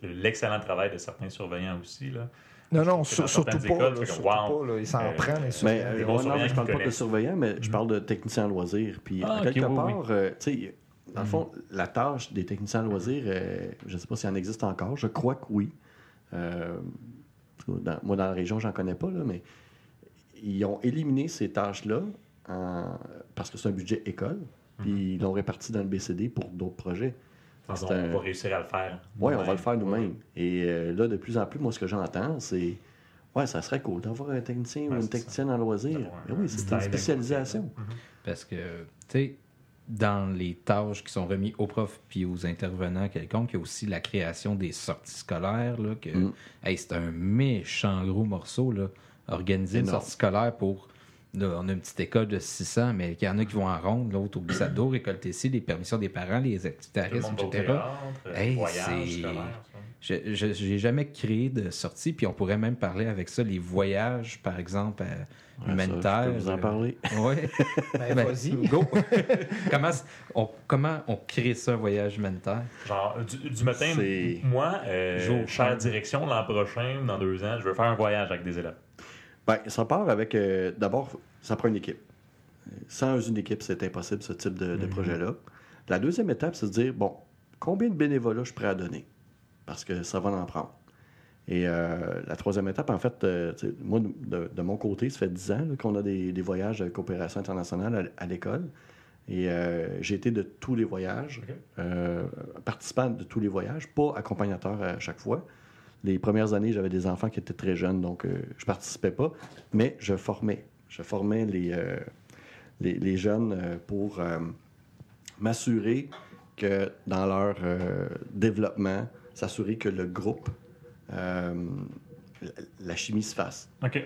l'excellent travail de certains surveillants aussi. Là. Non, non, sur- surtout certaines pas. écoles, là, surtout wow. pas, là, il s'en Euh, prend, les Mais, surveillants. euh, les ouais, non, mais surveillants je parle qui pas de surveillants, mais je parle de techniciens en loisirs. Puis, Ah, à quelque oui, part, oui. euh, dans le Mhm. fond, la tâche des techniciens en loisirs, euh, je ne sais pas s'il en existe encore. Je crois que oui. Euh, dans- moi, dans la région, j'en connais pas, là, mais ils ont éliminé ces tâches-là en- parce que c'est un budget école. Mhm. Puis ils l'ont réparti dans le BCD pour d'autres projets. On, C'est on un- va réussir à le faire. Oui, on va le faire nous-mêmes. Ouais. Et euh, là, de plus en plus, moi, ce que j'entends, c'est Ouais, ça serait cool d'avoir un technicien ou une technicienne en loisir. Mais un oui, c'est une spécialisation. Mhm. Parce que, tu sais, dans les tâches qui sont remises aux profs puis aux intervenants quelconques, il y a aussi la création des sorties scolaires. Là, que, Mm. hey, c'est un méchant gros morceau. Là, organiser une sortie scolaire pour. Là, on a une petite école de 600, mais il y en a qui vont en ronde, l'autre au d'eau, récolter ici, les permissions des parents, les activités, etc. Hey, voyage. Je j'ai jamais créé de sortie, puis on pourrait même parler avec ça, les voyages, par exemple, euh, Ouais, ça, humanitaires. je peux vous en euh, parler. Ouais. Ben, Ben, vas-y. Go! comment, on, comment on crée ça, un voyage humanitaire? Genre, du, du matin, moi, euh, Jour. chère direction, l'an prochain, dans deux ans, je veux faire un voyage avec des élèves. Ben, ça part avec. euh, D'abord, ça prend une équipe. Sans une équipe, c'est impossible, ce type de, de Mhm. projet-là. La deuxième étape, c'est de dire bon, combien de bénévolat je suis prêt à donner? Parce que ça va en prendre. Et euh, la troisième étape, en fait, euh, moi, de, de mon côté, ça fait 10 ans qu'on a des, des voyages de coopération internationale à, à l'école. Et euh, j'ai été de tous les voyages, participant de tous les voyages, pas accompagnateur à chaque fois. Les premières années, j'avais des enfants qui étaient très jeunes, donc je participais pas, mais je formais. Je formais les, les, les jeunes pour m'assurer que dans leur développement, s'assurer que le groupe, euh, la- chimie se fasse. OK.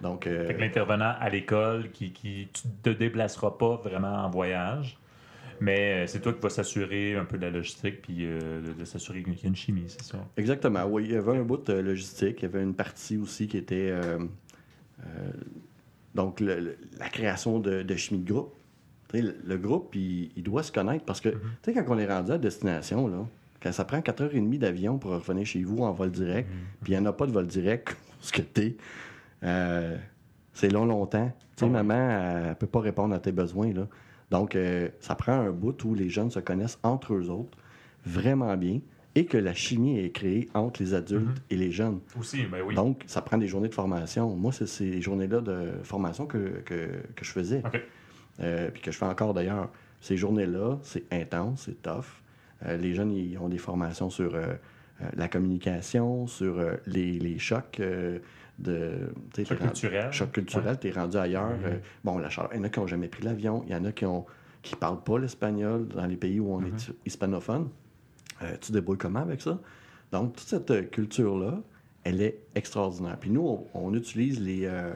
Donc, euh, Fait que l'intervenant à l'école qui, qui tu te déplaceras pas vraiment en voyage, mais euh, c'est toi qui vas s'assurer un peu de la logistique puis euh, de, de s'assurer qu'il y a une chimie, c'est ça? Exactement, oui. Il y avait un bout de logistique, il y avait une partie aussi qui était euh, euh, donc le- le- la création de, de chimie de groupe. Le, le groupe, il, il doit se connaître parce que, tu sais, quand on est rendu à destination, là, quand ça prend 4h30 d'avion pour revenir chez vous en vol direct, puis il n'y en a pas de vol direct, ce que t'es, euh, c'est long, longtemps. Tu sais, maman, elle ne peut pas répondre à tes besoins, là. Donc, euh, ça prend un bout où les jeunes se connaissent entre eux autres vraiment bien et que la chimie est créée entre les adultes Mhm. et les jeunes. Aussi, ben oui. Donc, ça prend des journées de formation. Moi, c'est ces journées-là de formation que, que, que je faisais, OK. euh, puis que je fais encore d'ailleurs. Ces journées-là, c'est intense, c'est tough. Euh, les jeunes, ils ont des formations sur euh, euh, la communication, sur les, les chocs de... tu Choc t'es rendu- culturel. Choc culturel, t'es rendu ailleurs. Mhm. Euh, bon, la chaleur, il y en a qui n'ont jamais pris l'avion, il y en a qui ont qui parlent pas l'espagnol dans les pays où on est hispanophone. Euh, tu débrouilles comment avec ça? Donc, toute cette euh, culture-là, elle est extraordinaire. Puis nous, on, on utilise les, euh,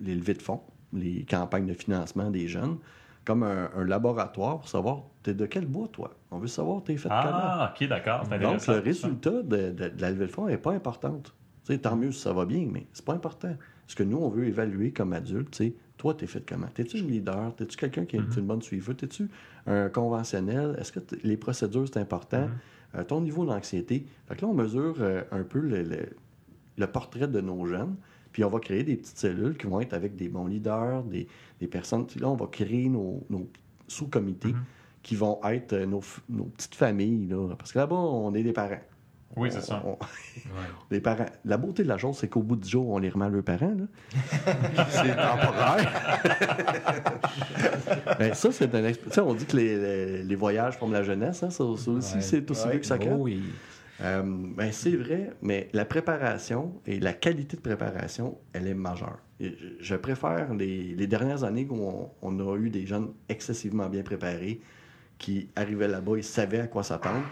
les levées de fonds, les campagnes de financement des jeunes, comme un, un laboratoire pour savoir, t'es de quel bois, toi? On veut savoir, t'es fait comment? Ah, OK, d'accord. Donc, le résultat de, de- de la levée de fonds n'est pas importante. Tu sais, tant mieux si ça va bien, mais c'est pas important. Ce que nous, on veut évaluer comme adulte, c'est toi, t'es fait comment? T'es-tu une leader? T'es-tu quelqu'un qui est Mhm. une bonne suiveuse? T'es-tu un conventionnel? Est-ce que les procédures, c'est important? Mhm. Euh, ton niveau d'anxiété. Fait que là, on mesure euh, un peu le, le- le portrait de nos jeunes, puis on va créer des petites cellules qui vont être avec des bons leaders, des, des personnes. Là, on va créer nos, nos sous-comités Mhm. Qui vont être euh, nos, petites familles. Là, parce que là-bas, on est des parents. Oui, c'est ça. on- les parents. La beauté de la chose, c'est qu'au bout du jour, on les remet à leurs parents. c'est temporaire. Ben, ça, c'est un exp- tu sais, On dit que les, les- les voyages forment la jeunesse. hein, ça, ça aussi, Ouais. c'est aussi Ouais. vieux que ça. Oh, oui. Euh, ben, c'est vrai, mais la préparation et la qualité de préparation, elle est majeure. Et je- Je préfère les, les dernières années où on, on a eu des jeunes excessivement bien préparés qui arrivaient là-bas, ils savaient à quoi s'attendre.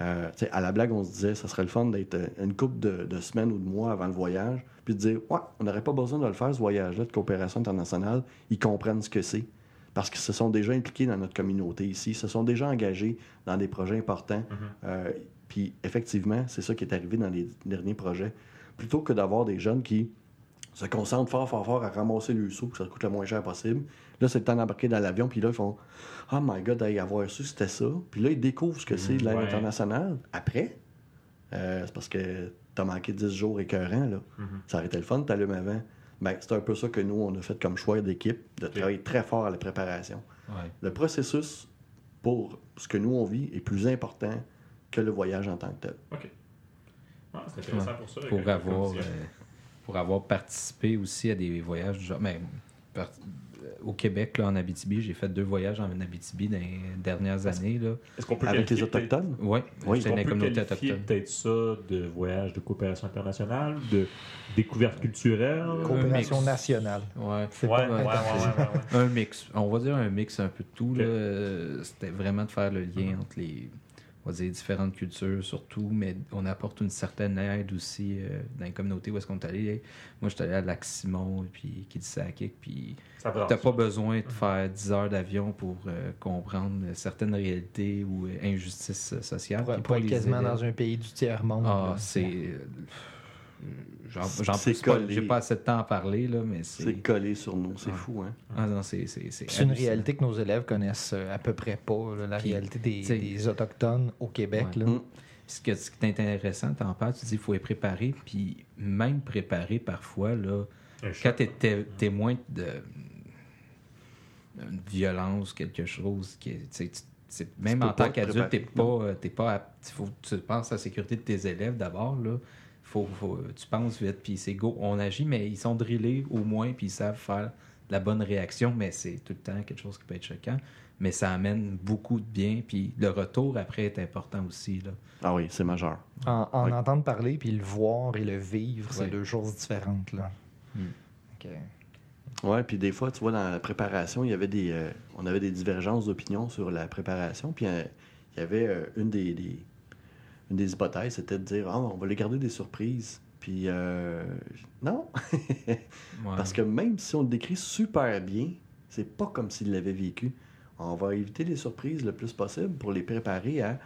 Euh, à la blague, on se disait, ça serait le fun d'être euh, une couple de, de semaines ou de mois avant le voyage, puis de dire, ouais, on n'aurait pas besoin de le faire, ce voyage-là de coopération internationale. Ils comprennent ce que c'est. Parce qu'ils se sont déjà impliqués dans notre communauté ici, se sont déjà engagés dans des projets importants. Mhm. Euh, puis effectivement, c'est ça qui est arrivé dans les derniers projets. Plutôt que d'avoir des jeunes qui se concentrent fort, fort, fort à ramasser le sous, que ça coûte le moins cher possible. Là, c'est le temps d'embarquer dans l'avion, puis là, ils font Oh my god, d'aller avoir su, c'était ça. Puis là, ils découvrent ce que c'est de l'aide ouais. internationale. Après, euh, c'est parce que t'as manqué 10 jours écœurants, là. Mhm. Ça aurait été le fun, t'allumes avant. Ben, c'est un peu ça que nous, on a fait comme choix d'équipe, de travailler très fort à la préparation. Ouais. Le processus pour ce que nous, on vit, est plus important que le voyage en tant que tel. OK. Ah, c'est intéressant Ouais. pour ça. pour avoir euh, pour avoir participé aussi à des voyages du genre mais par- au Québec, là, en Abitibi. J'ai fait deux voyages en Abitibi dans les dernières années. Là. Est-ce qu'on peut Avec les Autochtones? Oui, peut communautés qualifier autochtones. peut-être ça de voyage de coopération internationale, de découverte culturelle? Coopération mix. nationale. Ouais. C'est Ouais, pas ouais, ouais, mal. ouais, ouais, ouais. Un mix. On va dire un mix un peu de tout. Ok. là. Euh, C'était vraiment de faire le lien entre les on va dire, différentes cultures surtout, mais on apporte une certaine aide aussi euh, dans les communautés où est-ce qu'on est allé. Moi, je suis allé à Lac-Simon, puis Kitsakik, puis t'as pas besoin de faire 10 heures d'avion pour euh, comprendre certaines réalités ou euh, injustices sociales. Pour, pour quasiment élèves. dans un pays du tiers-monde. Ah, c'est... euh, J'en. J'ai pas assez de temps à parler, là, mais C'est c'est... collé sur nous, c'est Ouais. fou, hein? Ah non, c'est... Une réalité que nos élèves connaissent euh, à peu près pas, là, la Puis, réalité des, Autochtones au Québec. Ouais. là. Mm. Ce, que, ce qui est intéressant, t'en parles, tu dis qu'il faut être préparé, puis même préparé parfois, là, Un quand tu es témoin de d'une violence, quelque chose, qui tu tu- même en tant qu'adulte, t'es préparer, pas, euh, t'es pas apte. faut tu penses à la sécurité de tes élèves d'abord, là. Faut, faut- tu penses vite, puis c'est go, on agit, mais ils sont drillés au moins, puis ils savent faire la bonne réaction, mais c'est tout le temps quelque chose qui peut être choquant. Mais ça amène beaucoup de bien, puis le retour après est important aussi. Là. Ah oui, c'est majeur. En, en Ouais. entendre parler, puis le voir et le vivre, c'est Ouais. deux choses différentes. Là. Mm. Ok. Ouais, puis des fois, tu vois, dans la préparation, il y avait des, euh, on avait des divergences d'opinion sur la préparation. Puis euh, il y avait euh, une, des, des- une des hypothèses, c'était de dire, ah, on va les garder des surprises. Puis euh, non, Ouais. parce que même si on le décrit super bien, c'est pas comme s'ils l'avaient vécu. On va éviter les surprises le plus possible pour les préparer à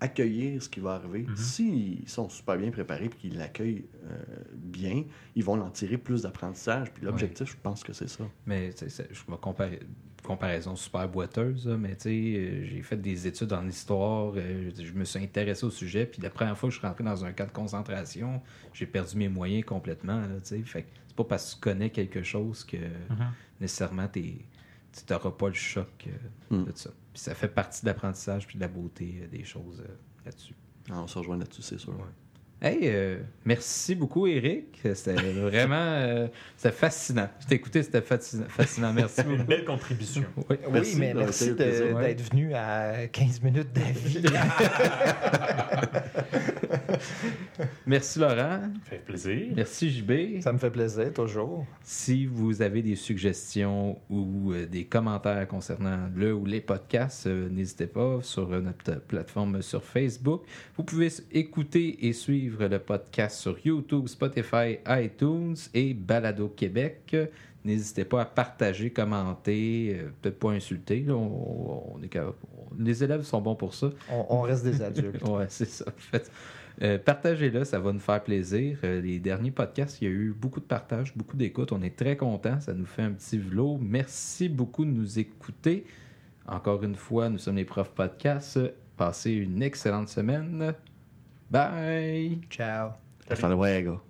accueillir ce qui va arriver. Mhm. S'ils sont super bien préparés et qu'ils l'accueillent euh, bien, ils vont en tirer plus d'apprentissage. Puis l'objectif, je pense que c'est ça. Mais je vais comparer comparaison super boiteuse, là, mais tu sais, euh, j'ai fait des études en histoire, euh, je, je me suis intéressé au sujet, puis la première fois que je suis rentré dans un camp de concentration, j'ai perdu mes moyens complètement. Tu sais. fait que c'est pas parce que tu connais quelque chose que Mhm. nécessairement t'es- tu n'auras pas le choc euh, Mm. de ça. Puis ça fait partie de l'apprentissage puis de la beauté euh, des choses euh, là-dessus. Ah, on se rejoint là-dessus, c'est sûr. Ouais. Hey, euh, merci beaucoup, Eric. C'était vraiment euh, c'était fascinant. Je t'ai écouté, c'était fascinant. fascinant. Merci Une beaucoup. belle contribution. Oui. mais merci d'être venu à 15 minutes d'avis. Merci, Laurent. Ça fait plaisir. Merci, JB. Ça me fait plaisir, toujours. Si vous avez des suggestions ou euh, des commentaires concernant le ou les podcasts, euh, n'hésitez pas sur euh, notre plateforme sur Facebook. Vous pouvez écouter et suivre le podcast sur YouTube, Spotify, iTunes et Balado Québec. N'hésitez pas à partager, commenter, euh, peut-être pas insulter. là, on- on est capable- on- les élèves sont bons pour ça. On, on reste des adultes. Ouais, c'est ça. Faites- euh, Partagez-le, ça va nous faire plaisir. Euh, les derniers podcasts, il y a eu beaucoup de partage, beaucoup d'écoute. On est très contents. Ça nous fait un petit vlog. Merci beaucoup de nous écouter. Encore une fois, nous sommes les profs podcasts. Passez une excellente semaine. Bye! Ciao. Hasta luego.